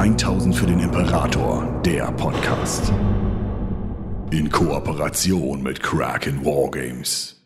1000 für den Imperator, der Podcast. In Kooperation mit Kraken Wargames.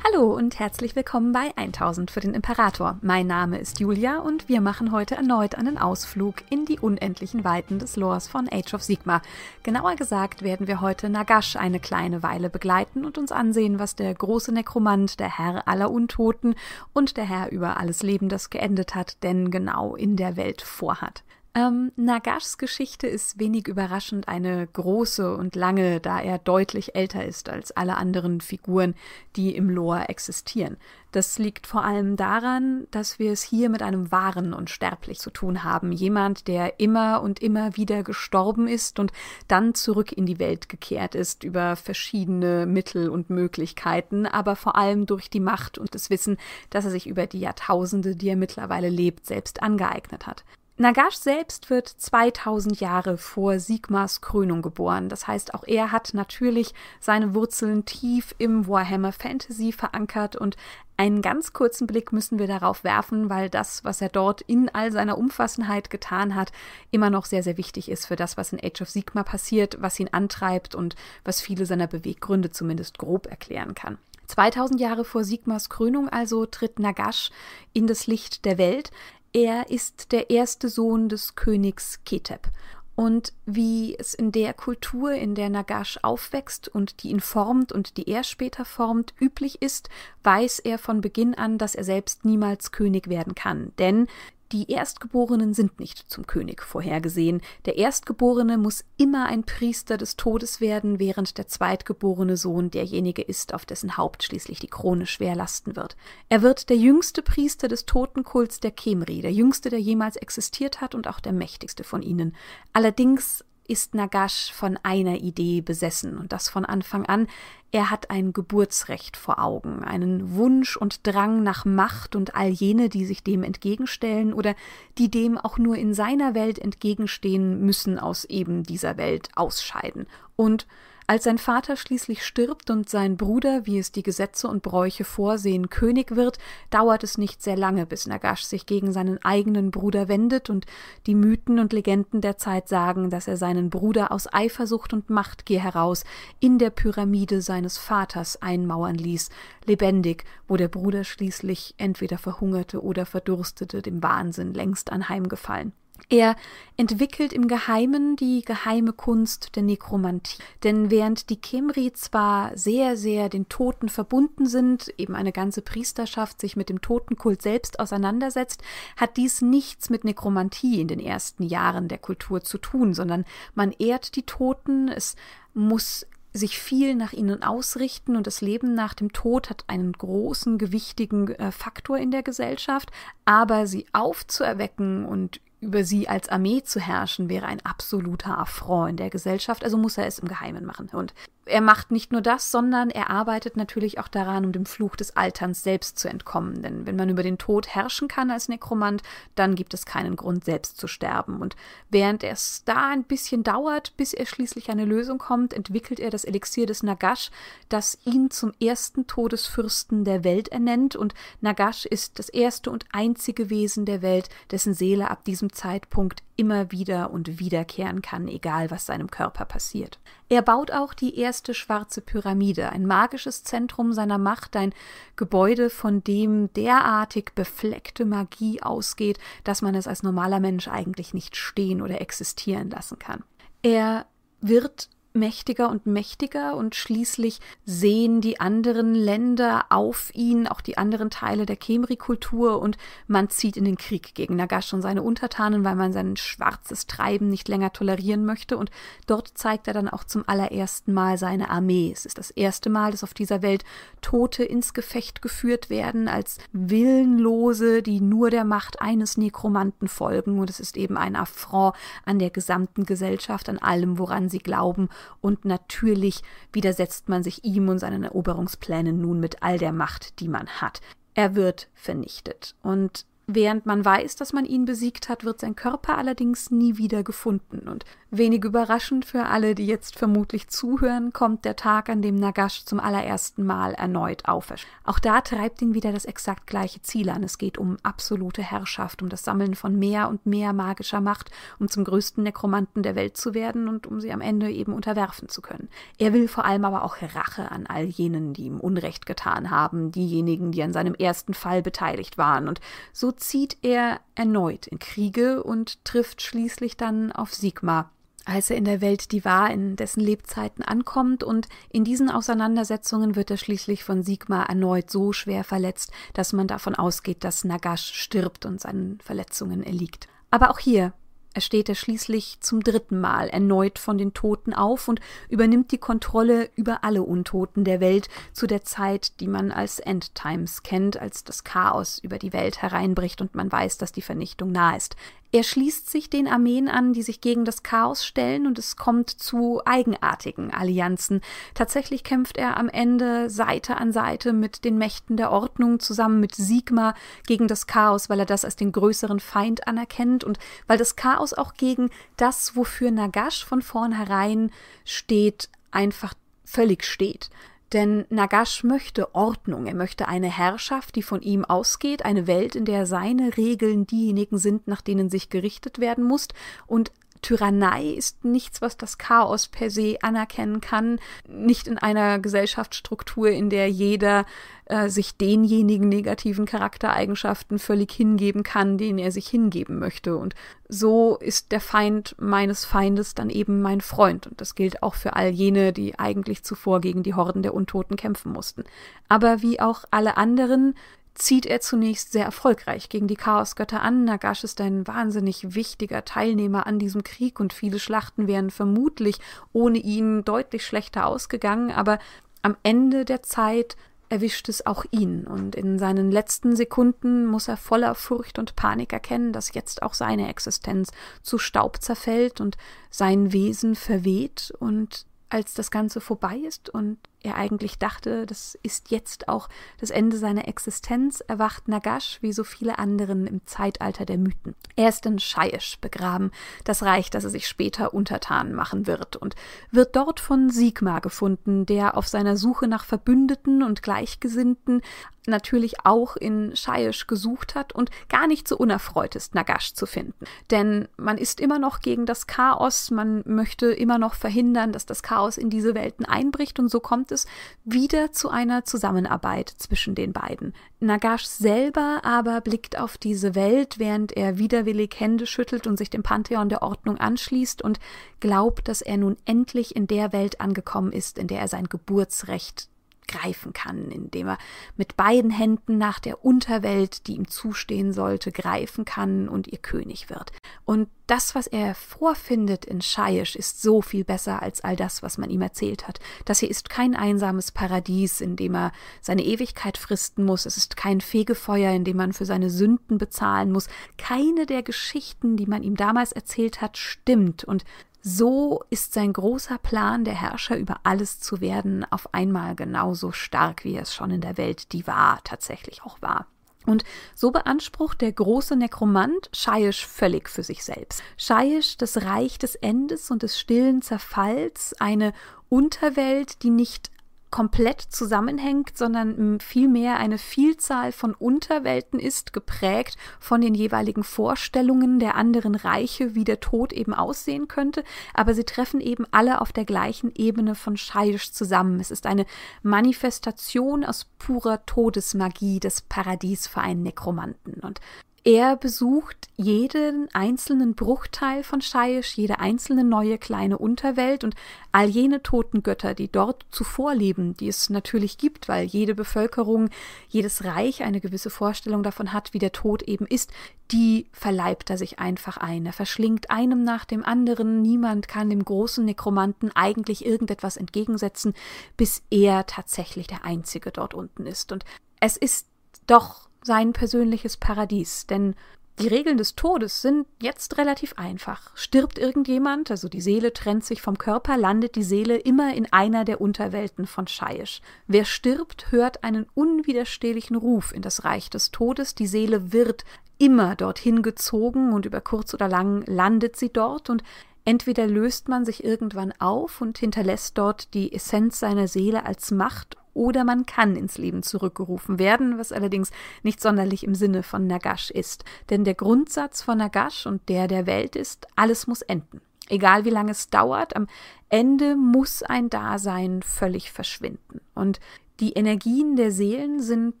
Hallo und herzlich willkommen bei 1000 für den Imperator. Mein Name ist Julia und wir machen heute erneut einen Ausflug in die unendlichen Weiten des Lores von Age of Sigma. Genauer gesagt werden wir heute Nagash eine kleine Weile begleiten und uns ansehen, was der große Nekromant, der Herr aller Untoten und der Herr über alles Leben, das geendet hat, denn genau in der Welt vorhat. Ähm, Nagashs Geschichte ist wenig überraschend eine große und lange, da er deutlich älter ist als alle anderen Figuren, die im Lore existieren. Das liegt vor allem daran, dass wir es hier mit einem wahren und sterblich zu tun haben. Jemand, der immer und immer wieder gestorben ist und dann zurück in die Welt gekehrt ist über verschiedene Mittel und Möglichkeiten, aber vor allem durch die Macht und das Wissen, dass er sich über die Jahrtausende, die er mittlerweile lebt, selbst angeeignet hat. Nagash selbst wird 2000 Jahre vor Sigmars Krönung geboren. Das heißt, auch er hat natürlich seine Wurzeln tief im Warhammer Fantasy verankert und einen ganz kurzen Blick müssen wir darauf werfen, weil das, was er dort in all seiner Umfassenheit getan hat, immer noch sehr, sehr wichtig ist für das, was in Age of Sigma passiert, was ihn antreibt und was viele seiner Beweggründe zumindest grob erklären kann. 2000 Jahre vor Sigmars Krönung also tritt Nagash in das Licht der Welt. Er ist der erste Sohn des Königs Ketep. Und wie es in der Kultur, in der Nagash aufwächst und die ihn formt und die er später formt, üblich ist, weiß er von Beginn an, dass er selbst niemals König werden kann. Denn die Erstgeborenen sind nicht zum König vorhergesehen. Der Erstgeborene muss immer ein Priester des Todes werden, während der zweitgeborene Sohn derjenige ist, auf dessen Haupt schließlich die Krone schwer lasten wird. Er wird der jüngste Priester des Totenkults der Kemri, der jüngste, der jemals existiert hat und auch der mächtigste von ihnen. Allerdings ist Nagash von einer Idee besessen und das von Anfang an. Er hat ein Geburtsrecht vor Augen, einen Wunsch und Drang nach Macht und all jene, die sich dem entgegenstellen oder die dem auch nur in seiner Welt entgegenstehen, müssen aus eben dieser Welt ausscheiden. Und als sein Vater schließlich stirbt und sein Bruder, wie es die Gesetze und Bräuche vorsehen, König wird, dauert es nicht sehr lange, bis Nagash sich gegen seinen eigenen Bruder wendet und die Mythen und Legenden der Zeit sagen, dass er seinen Bruder aus Eifersucht und Machtgier heraus in der Pyramide seines Vaters einmauern ließ, lebendig, wo der Bruder schließlich entweder verhungerte oder verdurstete, dem Wahnsinn längst anheimgefallen. Er entwickelt im Geheimen die geheime Kunst der Nekromantie. Denn während die Kemri zwar sehr, sehr den Toten verbunden sind, eben eine ganze Priesterschaft sich mit dem Totenkult selbst auseinandersetzt, hat dies nichts mit Nekromantie in den ersten Jahren der Kultur zu tun, sondern man ehrt die Toten, es muss sich viel nach ihnen ausrichten und das Leben nach dem Tod hat einen großen, gewichtigen äh, Faktor in der Gesellschaft, aber sie aufzuerwecken und über sie als Armee zu herrschen, wäre ein absoluter Affront in der Gesellschaft, also muss er es im Geheimen machen. Und er macht nicht nur das, sondern er arbeitet natürlich auch daran, um dem Fluch des Alterns selbst zu entkommen. Denn wenn man über den Tod herrschen kann als Nekromant, dann gibt es keinen Grund, selbst zu sterben. Und während es da ein bisschen dauert, bis er schließlich eine Lösung kommt, entwickelt er das Elixier des Nagash, das ihn zum ersten Todesfürsten der Welt ernennt. Und Nagash ist das erste und einzige Wesen der Welt, dessen Seele ab diesem Zeitpunkt immer wieder und wiederkehren kann, egal was seinem Körper passiert. Er baut auch die erste schwarze Pyramide, ein magisches Zentrum seiner Macht, ein Gebäude, von dem derartig befleckte Magie ausgeht, dass man es als normaler Mensch eigentlich nicht stehen oder existieren lassen kann. Er wird mächtiger und mächtiger und schließlich sehen die anderen Länder auf ihn, auch die anderen Teile der Kemri-Kultur und man zieht in den Krieg gegen Nagash und seine Untertanen, weil man sein schwarzes Treiben nicht länger tolerieren möchte. Und dort zeigt er dann auch zum allerersten Mal seine Armee. Es ist das erste Mal, dass auf dieser Welt Tote ins Gefecht geführt werden als Willenlose, die nur der Macht eines Nekromanten folgen. Und es ist eben ein Affront an der gesamten Gesellschaft, an allem, woran sie glauben und natürlich widersetzt man sich ihm und seinen Eroberungsplänen nun mit all der Macht, die man hat. Er wird vernichtet. Und Während man weiß, dass man ihn besiegt hat, wird sein Körper allerdings nie wieder gefunden. Und wenig überraschend für alle, die jetzt vermutlich zuhören, kommt der Tag, an dem Nagash zum allerersten Mal erneut aufersteht. Auch da treibt ihn wieder das exakt gleiche Ziel an. Es geht um absolute Herrschaft, um das Sammeln von mehr und mehr magischer Macht, um zum größten Nekromanten der Welt zu werden und um sie am Ende eben unterwerfen zu können. Er will vor allem aber auch Rache an all jenen, die ihm Unrecht getan haben, diejenigen, die an seinem ersten Fall beteiligt waren. Und so zieht er erneut in Kriege und trifft schließlich dann auf Sigmar, als er in der Welt die war, in dessen Lebzeiten ankommt, und in diesen Auseinandersetzungen wird er schließlich von Sigmar erneut so schwer verletzt, dass man davon ausgeht, dass Nagash stirbt und seinen Verletzungen erliegt. Aber auch hier er steht er schließlich zum dritten Mal erneut von den Toten auf und übernimmt die Kontrolle über alle Untoten der Welt zu der Zeit, die man als Endtimes kennt, als das Chaos über die Welt hereinbricht und man weiß, dass die Vernichtung nah ist. Er schließt sich den Armeen an, die sich gegen das Chaos stellen, und es kommt zu eigenartigen Allianzen. Tatsächlich kämpft er am Ende Seite an Seite mit den Mächten der Ordnung zusammen mit Sigma gegen das Chaos, weil er das als den größeren Feind anerkennt und weil das Chaos auch gegen das, wofür Nagash von vornherein steht, einfach völlig steht. Denn Nagash möchte Ordnung, er möchte eine Herrschaft, die von ihm ausgeht, eine Welt, in der seine Regeln diejenigen sind, nach denen sich gerichtet werden muss, und Tyrannei ist nichts, was das Chaos per se anerkennen kann, nicht in einer Gesellschaftsstruktur, in der jeder äh, sich denjenigen negativen Charaktereigenschaften völlig hingeben kann, denen er sich hingeben möchte. Und so ist der Feind meines Feindes dann eben mein Freund. Und das gilt auch für all jene, die eigentlich zuvor gegen die Horden der Untoten kämpfen mussten. Aber wie auch alle anderen zieht er zunächst sehr erfolgreich gegen die Chaosgötter an. Nagash ist ein wahnsinnig wichtiger Teilnehmer an diesem Krieg und viele Schlachten wären vermutlich ohne ihn deutlich schlechter ausgegangen, aber am Ende der Zeit erwischt es auch ihn und in seinen letzten Sekunden muss er voller Furcht und Panik erkennen, dass jetzt auch seine Existenz zu Staub zerfällt und sein Wesen verweht und als das Ganze vorbei ist und er eigentlich dachte, das ist jetzt auch das Ende seiner Existenz, erwacht Nagash wie so viele anderen im Zeitalter der Mythen. Er ist in Shaiish begraben, das Reich, das er sich später untertan machen wird, und wird dort von Sigmar gefunden, der auf seiner Suche nach Verbündeten und Gleichgesinnten natürlich auch in Shaiish gesucht hat und gar nicht so unerfreut ist, Nagash zu finden. Denn man ist immer noch gegen das Chaos, man möchte immer noch verhindern, dass das Chaos in diese Welten einbricht und so kommt es wieder zu einer Zusammenarbeit zwischen den beiden. Nagash selber aber blickt auf diese Welt, während er widerwillig Hände schüttelt und sich dem Pantheon der Ordnung anschließt und glaubt, dass er nun endlich in der Welt angekommen ist, in der er sein Geburtsrecht greifen kann, indem er mit beiden Händen nach der Unterwelt, die ihm zustehen sollte, greifen kann und ihr König wird. Und das, was er vorfindet in Shaiish, ist so viel besser als all das, was man ihm erzählt hat. Das hier ist kein einsames Paradies, in dem er seine Ewigkeit fristen muss. Es ist kein Fegefeuer, in dem man für seine Sünden bezahlen muss. Keine der Geschichten, die man ihm damals erzählt hat, stimmt. Und so ist sein großer Plan, der Herrscher über alles zu werden, auf einmal genauso stark, wie es schon in der Welt die war, tatsächlich auch war. Und so beansprucht der große Nekromant Shaiish völlig für sich selbst. Shaiish, das Reich des Endes und des stillen Zerfalls, eine Unterwelt, die nicht komplett zusammenhängt, sondern vielmehr eine Vielzahl von Unterwelten ist, geprägt von den jeweiligen Vorstellungen der anderen Reiche, wie der Tod eben aussehen könnte, aber sie treffen eben alle auf der gleichen Ebene von Scheidisch zusammen. Es ist eine Manifestation aus purer Todesmagie des Paradies für einen Nekromanten. Und er besucht jeden einzelnen Bruchteil von Shaiish, jede einzelne neue kleine Unterwelt und all jene toten Götter, die dort zuvor leben, die es natürlich gibt, weil jede Bevölkerung, jedes Reich eine gewisse Vorstellung davon hat, wie der Tod eben ist, die verleibt er sich einfach ein. Er verschlingt einem nach dem anderen. Niemand kann dem großen Nekromanten eigentlich irgendetwas entgegensetzen, bis er tatsächlich der Einzige dort unten ist. Und es ist doch sein persönliches Paradies, denn die Regeln des Todes sind jetzt relativ einfach. Stirbt irgendjemand, also die Seele trennt sich vom Körper, landet die Seele immer in einer der Unterwelten von Shaiish. Wer stirbt, hört einen unwiderstehlichen Ruf in das Reich des Todes. Die Seele wird immer dorthin gezogen und über kurz oder lang landet sie dort und entweder löst man sich irgendwann auf und hinterlässt dort die Essenz seiner Seele als Macht oder man kann ins Leben zurückgerufen werden, was allerdings nicht sonderlich im Sinne von Nagash ist. Denn der Grundsatz von Nagash und der der Welt ist, alles muss enden. Egal wie lange es dauert, am Ende muss ein Dasein völlig verschwinden. Und die Energien der Seelen sind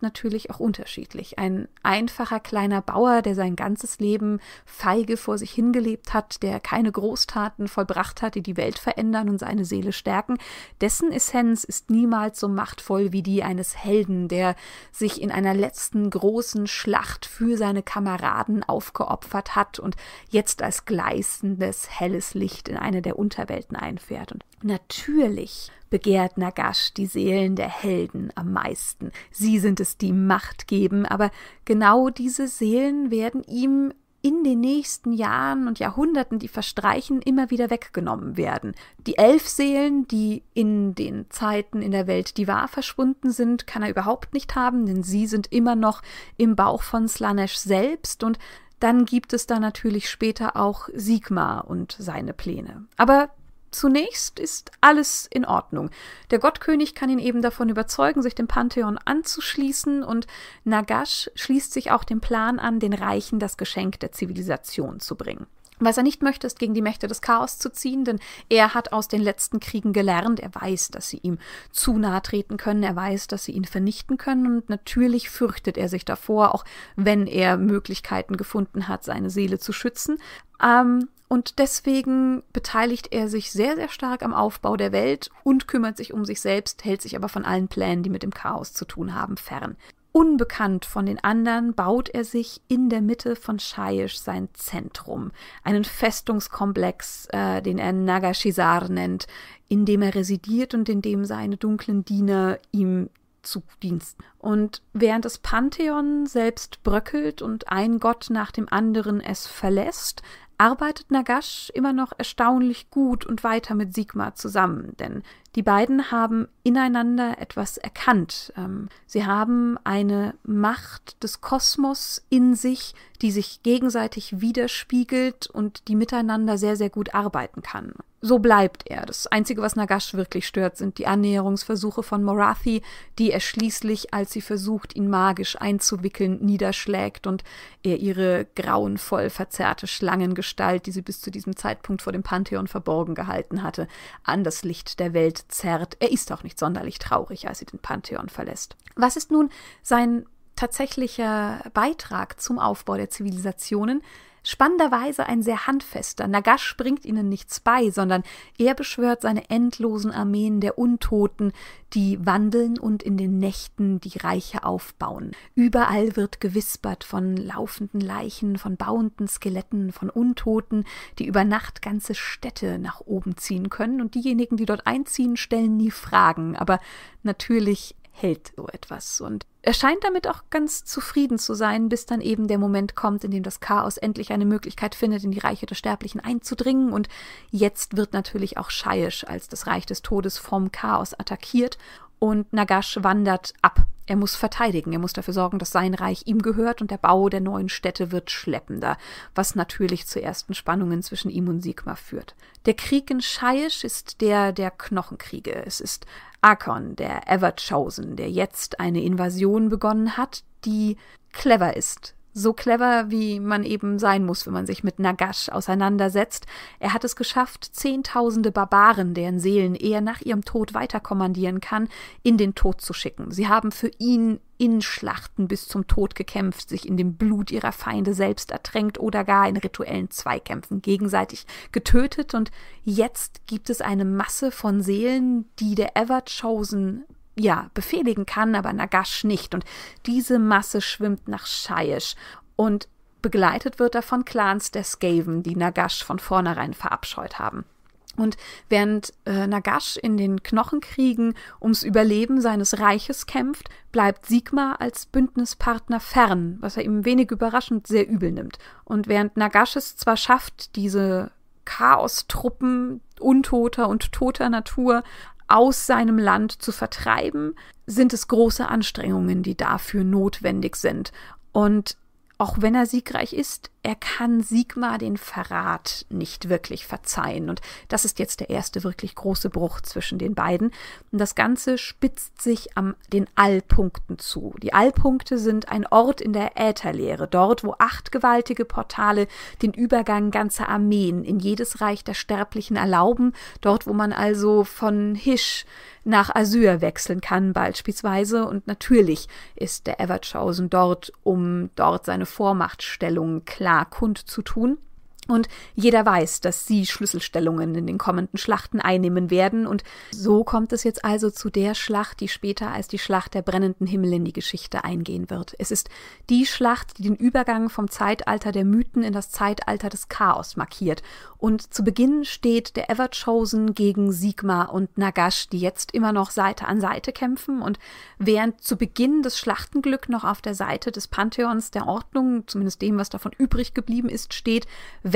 natürlich auch unterschiedlich. Ein einfacher kleiner Bauer, der sein ganzes Leben feige vor sich hingelebt hat, der keine Großtaten vollbracht hat, die die Welt verändern und seine Seele stärken, dessen Essenz ist niemals so machtvoll wie die eines Helden, der sich in einer letzten großen Schlacht für seine Kameraden aufgeopfert hat und jetzt als gleißendes helles Licht in eine der Unterwelten einfährt. Und natürlich begehrt Nagash die Seelen der Helden am meisten. Sie sind es, die Macht geben, aber genau diese Seelen werden ihm in den nächsten Jahren und Jahrhunderten, die verstreichen, immer wieder weggenommen werden. Die elf Seelen, die in den Zeiten in der Welt die wahr verschwunden sind, kann er überhaupt nicht haben, denn sie sind immer noch im Bauch von Slanesh selbst und dann gibt es da natürlich später auch Sigmar und seine Pläne. Aber Zunächst ist alles in Ordnung. Der Gottkönig kann ihn eben davon überzeugen, sich dem Pantheon anzuschließen und Nagash schließt sich auch dem Plan an, den Reichen das Geschenk der Zivilisation zu bringen. Was er nicht möchte, ist gegen die Mächte des Chaos zu ziehen, denn er hat aus den letzten Kriegen gelernt, er weiß, dass sie ihm zu nahe treten können, er weiß, dass sie ihn vernichten können und natürlich fürchtet er sich davor, auch wenn er Möglichkeiten gefunden hat, seine Seele zu schützen. Ähm, und deswegen beteiligt er sich sehr, sehr stark am Aufbau der Welt und kümmert sich um sich selbst, hält sich aber von allen Plänen, die mit dem Chaos zu tun haben, fern. Unbekannt von den anderen baut er sich in der Mitte von Shaiish sein Zentrum, einen Festungskomplex, äh, den er Nagashizar nennt, in dem er residiert und in dem seine dunklen Diener ihm zu Diensten. Und während das Pantheon selbst bröckelt und ein Gott nach dem anderen es verlässt, arbeitet Nagash immer noch erstaunlich gut und weiter mit Sigma zusammen, denn die beiden haben ineinander etwas erkannt. Ähm, sie haben eine Macht des Kosmos in sich, die sich gegenseitig widerspiegelt und die miteinander sehr, sehr gut arbeiten kann. So bleibt er. Das Einzige, was Nagash wirklich stört, sind die Annäherungsversuche von Morathi, die er schließlich, als sie versucht, ihn magisch einzuwickeln, niederschlägt und er ihre grauenvoll verzerrte Schlangengestalt, die sie bis zu diesem Zeitpunkt vor dem Pantheon verborgen gehalten hatte, an das Licht der Welt zerrt. Er ist auch nicht sonderlich traurig, als sie den Pantheon verlässt. Was ist nun sein tatsächlicher Beitrag zum Aufbau der Zivilisationen? Spannenderweise ein sehr handfester. Nagash bringt ihnen nichts bei, sondern er beschwört seine endlosen Armeen der Untoten, die wandeln und in den Nächten die Reiche aufbauen. Überall wird gewispert von laufenden Leichen, von bauenden Skeletten, von Untoten, die über Nacht ganze Städte nach oben ziehen können, und diejenigen, die dort einziehen, stellen nie Fragen, aber natürlich hält so etwas. Und er scheint damit auch ganz zufrieden zu sein, bis dann eben der Moment kommt, in dem das Chaos endlich eine Möglichkeit findet, in die Reiche der Sterblichen einzudringen. Und jetzt wird natürlich auch Shaiish als das Reich des Todes vom Chaos attackiert und Nagash wandert ab. Er muss verteidigen, er muss dafür sorgen, dass sein Reich ihm gehört und der Bau der neuen Städte wird schleppender, was natürlich zu ersten Spannungen zwischen ihm und Sigma führt. Der Krieg in Shaiish ist der der Knochenkriege. Es ist Akon, der Everchosen, der jetzt eine Invasion begonnen hat, die clever ist, so clever, wie man eben sein muss, wenn man sich mit Nagash auseinandersetzt. Er hat es geschafft, Zehntausende Barbaren, deren Seelen er nach ihrem Tod weiterkommandieren kann, in den Tod zu schicken. Sie haben für ihn in Schlachten bis zum Tod gekämpft, sich in dem Blut ihrer Feinde selbst ertränkt oder gar in rituellen Zweikämpfen gegenseitig getötet. Und jetzt gibt es eine Masse von Seelen, die der Ever-Chosen ja, befehligen kann, aber Nagash nicht. Und diese Masse schwimmt nach Shaiish und begleitet wird er von Clans der Skaven, die Nagash von vornherein verabscheut haben. Und während äh, Nagash in den Knochenkriegen ums Überleben seines Reiches kämpft, bleibt Sigma als Bündnispartner fern, was er ihm wenig überraschend sehr übel nimmt. Und während Nagash es zwar schafft, diese Chaostruppen untoter und toter Natur aus seinem Land zu vertreiben, sind es große Anstrengungen, die dafür notwendig sind. Und auch wenn er siegreich ist, er kann Sigmar den Verrat nicht wirklich verzeihen. Und das ist jetzt der erste wirklich große Bruch zwischen den beiden. Und das Ganze spitzt sich am den Allpunkten zu. Die Allpunkte sind ein Ort in der Ätherlehre, dort, wo acht gewaltige Portale den Übergang ganzer Armeen in jedes Reich der Sterblichen erlauben, dort, wo man also von Hisch nach Asyr wechseln kann beispielsweise. Und natürlich ist der Everchosen dort, um dort seine Vormachtstellung klar kundzutun. Und jeder weiß, dass sie Schlüsselstellungen in den kommenden Schlachten einnehmen werden. Und so kommt es jetzt also zu der Schlacht, die später als die Schlacht der brennenden Himmel in die Geschichte eingehen wird. Es ist die Schlacht, die den Übergang vom Zeitalter der Mythen in das Zeitalter des Chaos markiert. Und zu Beginn steht der Everchosen gegen Sigmar und Nagash, die jetzt immer noch Seite an Seite kämpfen. Und während zu Beginn das Schlachtenglück noch auf der Seite des Pantheons der Ordnung, zumindest dem, was davon übrig geblieben ist, steht,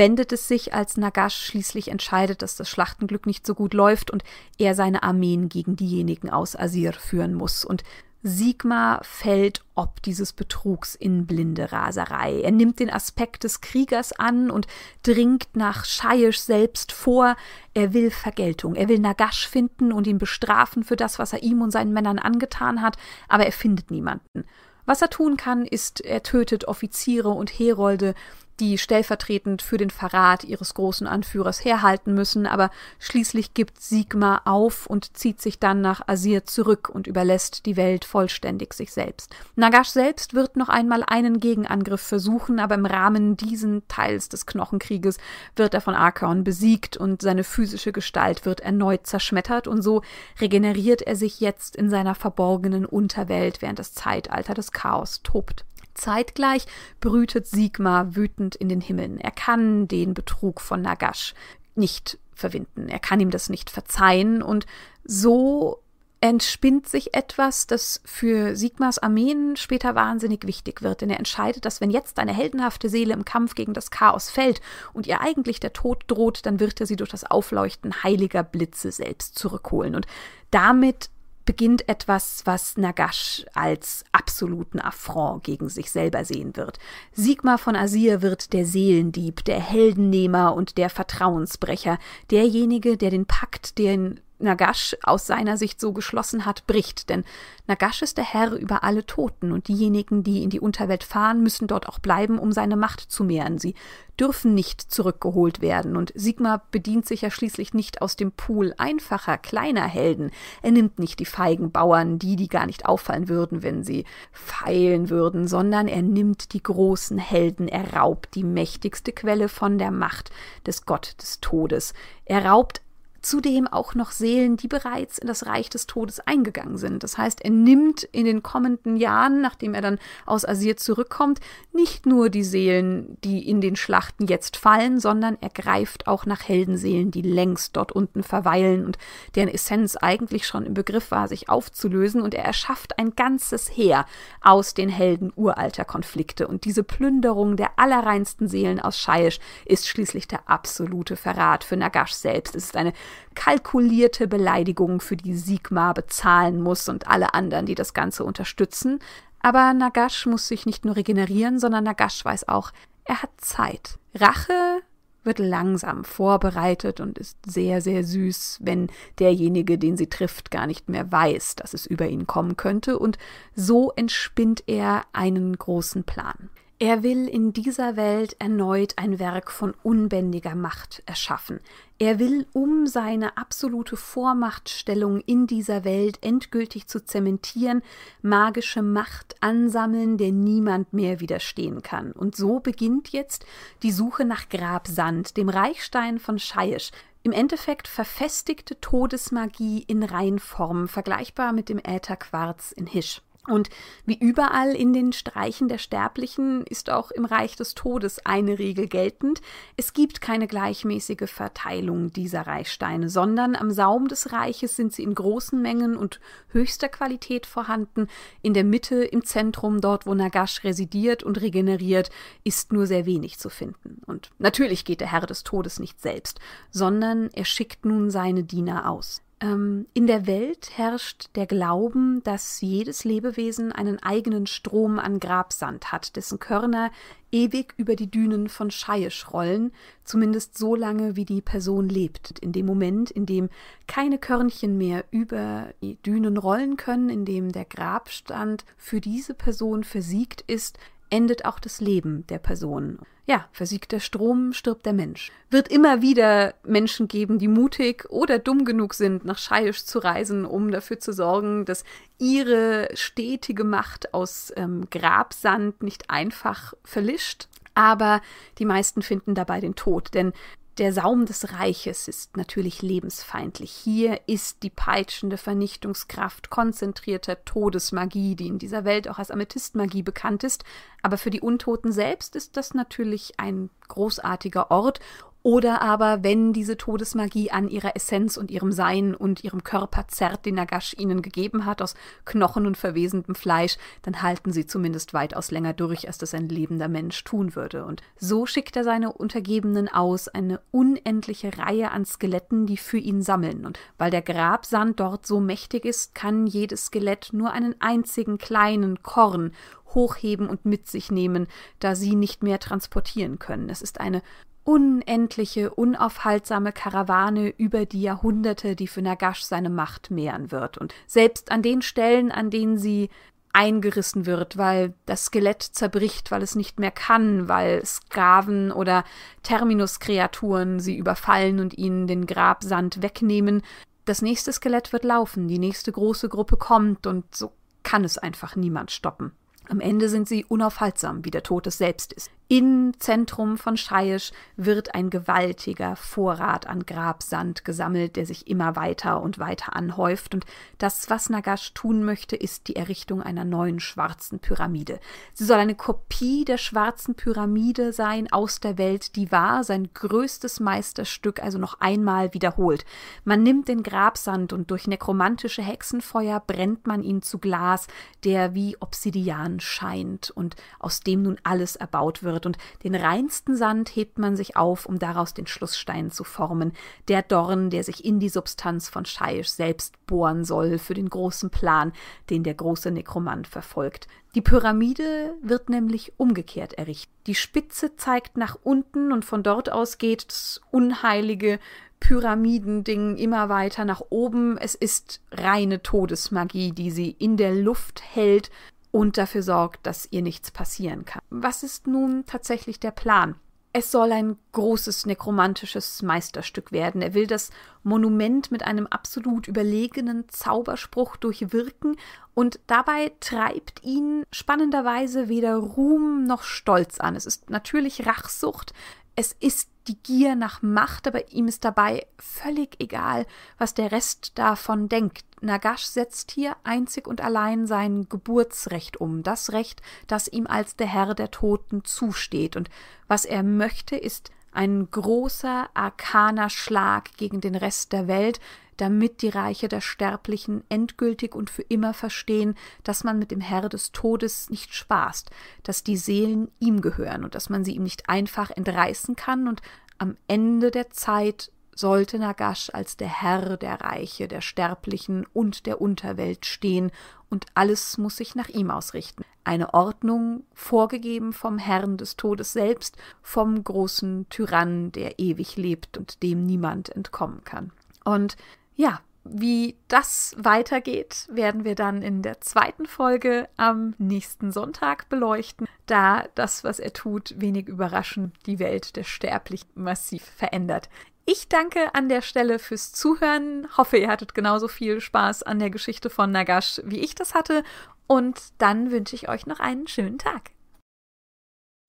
wendet es sich, als Nagash schließlich entscheidet, dass das Schlachtenglück nicht so gut läuft und er seine Armeen gegen diejenigen aus Asir führen muss. Und Sigmar fällt ob dieses Betrugs in blinde Raserei. Er nimmt den Aspekt des Kriegers an und dringt nach Scheisch selbst vor. Er will Vergeltung. Er will Nagash finden und ihn bestrafen für das, was er ihm und seinen Männern angetan hat, aber er findet niemanden. Was er tun kann, ist, er tötet Offiziere und Herolde, die stellvertretend für den Verrat ihres großen Anführers herhalten müssen, aber schließlich gibt Sigmar auf und zieht sich dann nach Asir zurück und überlässt die Welt vollständig sich selbst. Nagash selbst wird noch einmal einen Gegenangriff versuchen, aber im Rahmen diesen Teils des Knochenkrieges wird er von Arkaon besiegt und seine physische Gestalt wird erneut zerschmettert und so regeneriert er sich jetzt in seiner verborgenen Unterwelt, während das Zeitalter des Chaos tobt. Zeitgleich brütet Sigmar wütend in den Himmeln. Er kann den Betrug von Nagash nicht verwinden. Er kann ihm das nicht verzeihen und so entspinnt sich etwas, das für Sigmars Armeen später wahnsinnig wichtig wird. Denn er entscheidet, dass wenn jetzt eine heldenhafte Seele im Kampf gegen das Chaos fällt und ihr eigentlich der Tod droht, dann wird er sie durch das Aufleuchten heiliger Blitze selbst zurückholen. Und damit beginnt etwas, was Nagash als absoluten Affront gegen sich selber sehen wird. Sigmar von Asir wird der Seelendieb, der Heldennehmer und der Vertrauensbrecher, derjenige, der den Pakt, den Nagash aus seiner Sicht so geschlossen hat, bricht. Denn Nagash ist der Herr über alle Toten und diejenigen, die in die Unterwelt fahren, müssen dort auch bleiben, um seine Macht zu mehren. Sie dürfen nicht zurückgeholt werden und Sigmar bedient sich ja schließlich nicht aus dem Pool einfacher, kleiner Helden. Er nimmt nicht die feigen Bauern, die, die gar nicht auffallen würden, wenn sie feilen würden, sondern er nimmt die großen Helden, er raubt die mächtigste Quelle von der Macht des Gott des Todes. Er raubt zudem auch noch Seelen, die bereits in das Reich des Todes eingegangen sind. Das heißt, er nimmt in den kommenden Jahren, nachdem er dann aus Asir zurückkommt, nicht nur die Seelen, die in den Schlachten jetzt fallen, sondern er greift auch nach Heldenseelen, die längst dort unten verweilen und deren Essenz eigentlich schon im Begriff war, sich aufzulösen. Und er erschafft ein ganzes Heer aus den Helden uralter Konflikte. Und diese Plünderung der allerreinsten Seelen aus Scheisch ist schließlich der absolute Verrat für Nagash selbst. Es ist eine kalkulierte Beleidigung, für die Sigmar bezahlen muss und alle anderen, die das Ganze unterstützen. Aber Nagash muss sich nicht nur regenerieren, sondern Nagash weiß auch, er hat Zeit. Rache wird langsam vorbereitet und ist sehr, sehr süß, wenn derjenige, den sie trifft, gar nicht mehr weiß, dass es über ihn kommen könnte, und so entspinnt er einen großen Plan. Er will in dieser Welt erneut ein Werk von unbändiger Macht erschaffen. Er will, um seine absolute Vormachtstellung in dieser Welt endgültig zu zementieren, magische Macht ansammeln, der niemand mehr widerstehen kann. Und so beginnt jetzt die Suche nach Grabsand, dem Reichstein von Scheisch, im Endeffekt verfestigte Todesmagie in Reinform, vergleichbar mit dem Ätherquarz in Hisch. Und wie überall in den Streichen der Sterblichen ist auch im Reich des Todes eine Regel geltend. Es gibt keine gleichmäßige Verteilung dieser Reichsteine, sondern am Saum des Reiches sind sie in großen Mengen und höchster Qualität vorhanden. In der Mitte, im Zentrum, dort wo Nagash residiert und regeneriert, ist nur sehr wenig zu finden. Und natürlich geht der Herr des Todes nicht selbst, sondern er schickt nun seine Diener aus. Ähm, in der Welt herrscht der Glauben, dass jedes Lebewesen einen eigenen Strom an Grabsand hat, dessen Körner ewig über die Dünen von Scheisch rollen, zumindest so lange, wie die Person lebt. In dem Moment, in dem keine Körnchen mehr über die Dünen rollen können, in dem der Grabstand für diese Person versiegt ist, endet auch das Leben der Person. Ja, versiegt der Strom, stirbt der Mensch. Wird immer wieder Menschen geben, die mutig oder dumm genug sind, nach Scheisch zu reisen, um dafür zu sorgen, dass ihre stetige Macht aus ähm, Grabsand nicht einfach verlischt. Aber die meisten finden dabei den Tod, denn der Saum des Reiches ist natürlich lebensfeindlich. Hier ist die peitschende Vernichtungskraft konzentrierter Todesmagie, die in dieser Welt auch als Amethystmagie bekannt ist. Aber für die Untoten selbst ist das natürlich ein großartiger Ort oder aber, wenn diese Todesmagie an ihrer Essenz und ihrem Sein und ihrem Körper zerrt, den Nagash ihnen gegeben hat, aus Knochen und verwesendem Fleisch, dann halten sie zumindest weitaus länger durch, als das ein lebender Mensch tun würde. Und so schickt er seine Untergebenen aus, eine unendliche Reihe an Skeletten, die für ihn sammeln. Und weil der Grabsand dort so mächtig ist, kann jedes Skelett nur einen einzigen kleinen Korn hochheben und mit sich nehmen, da sie nicht mehr transportieren können. Es ist eine unendliche, unaufhaltsame Karawane über die Jahrhunderte, die für Nagash seine Macht mehren wird. Und selbst an den Stellen, an denen sie eingerissen wird, weil das Skelett zerbricht, weil es nicht mehr kann, weil Sklaven oder Terminus-Kreaturen sie überfallen und ihnen den Grabsand wegnehmen. Das nächste Skelett wird laufen, die nächste große Gruppe kommt und so kann es einfach niemand stoppen. Am Ende sind sie unaufhaltsam, wie der Tod es selbst ist. Im Zentrum von Scheisch wird ein gewaltiger Vorrat an Grabsand gesammelt, der sich immer weiter und weiter anhäuft. Und das, was Nagash tun möchte, ist die Errichtung einer neuen schwarzen Pyramide. Sie soll eine Kopie der schwarzen Pyramide sein aus der Welt, die war, sein größtes Meisterstück, also noch einmal wiederholt. Man nimmt den Grabsand und durch nekromantische Hexenfeuer brennt man ihn zu Glas, der wie Obsidian scheint und aus dem nun alles erbaut wird wird, und den reinsten Sand hebt man sich auf, um daraus den Schlussstein zu formen, der Dorn, der sich in die Substanz von Scheisch selbst bohren soll für den großen Plan, den der große Nekromant verfolgt. Die Pyramide wird nämlich umgekehrt errichtet. Die Spitze zeigt nach unten und von dort aus geht das unheilige Pyramidending immer weiter nach oben. Es ist reine Todesmagie, die sie in der Luft hält und dafür sorgt, dass ihr nichts passieren kann. Was ist nun tatsächlich der Plan? Es soll ein großes nekromantisches Meisterstück werden. Er will das Monument mit einem absolut überlegenen Zauberspruch durchwirken und dabei treibt ihn spannenderweise weder Ruhm noch Stolz an. Es ist natürlich Rachsucht, es ist die Gier nach Macht, aber ihm ist dabei völlig egal, was der Rest davon denkt. Nagash setzt hier einzig und allein sein Geburtsrecht um, das Recht, das ihm als der Herr der Toten zusteht. Und was er möchte, ist ein großer arkaner Schlag gegen den Rest der Welt, damit die Reiche der Sterblichen endgültig und für immer verstehen, dass man mit dem Herr des Todes nicht spaßt, dass die Seelen ihm gehören und dass man sie ihm nicht einfach entreißen kann und am Ende der Zeit sollte Nagash als der Herr der Reiche, der Sterblichen und der Unterwelt stehen, und alles muss sich nach ihm ausrichten. Eine Ordnung, vorgegeben vom Herrn des Todes selbst, vom großen Tyrann, der ewig lebt und dem niemand entkommen kann. Und ja, wie das weitergeht, werden wir dann in der zweiten Folge am nächsten Sonntag beleuchten, da das, was er tut, wenig überraschend die Welt der Sterblichen massiv verändert. Ich danke an der Stelle fürs Zuhören, hoffe, ihr hattet genauso viel Spaß an der Geschichte von Nagash, wie ich das hatte, und dann wünsche ich euch noch einen schönen Tag.